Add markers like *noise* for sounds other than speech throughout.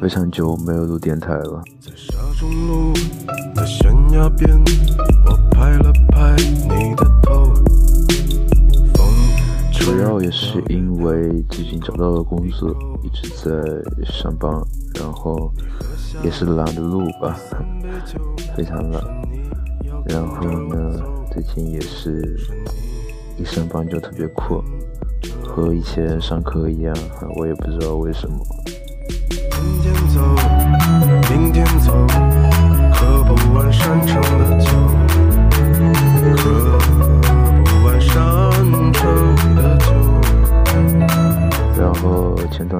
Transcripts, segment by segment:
非常久没有录电台了。主要也是因为最近找到了工作，一直在上班，然后也是懒得录吧，非常懒。然后呢，最近也是一上班就特别困，和以前上课一样，我也不知道为什么。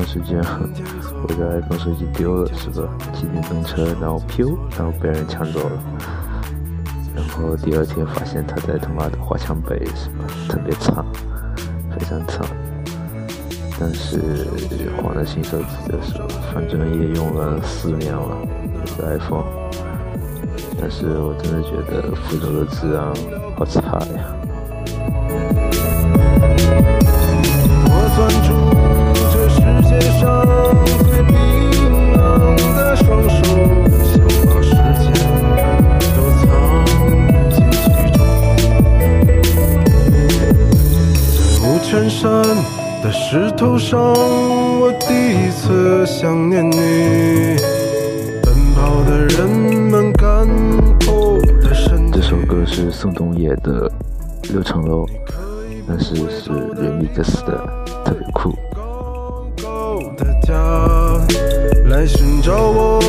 时间 *laughs* 我的 iPhone 手机丢了，是吧？骑电动车，然后飘，然后被人抢走了。然后第二天发现他在他妈的华强北，是吧？特别惨，非常惨。但是换了新手机的时候，反正也用了四年了，这个 iPhone。但是我真的觉得福州的治安好差呀。山。的石头上，我第一次想念你。奔跑的人们，干枯的身这首歌是宋冬野的《六层楼》，但是是 remix 的，特别酷。来寻找我，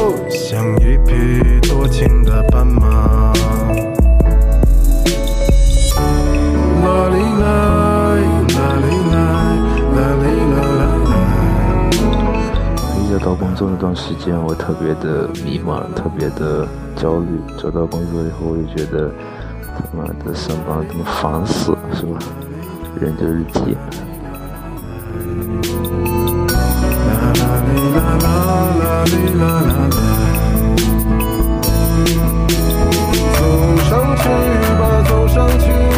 中段时间，我特别的迷茫，特别的焦虑。找到工作以后，我就觉得他妈的上班他妈烦死了，是吧？人就是贱。走上去吧，走上去。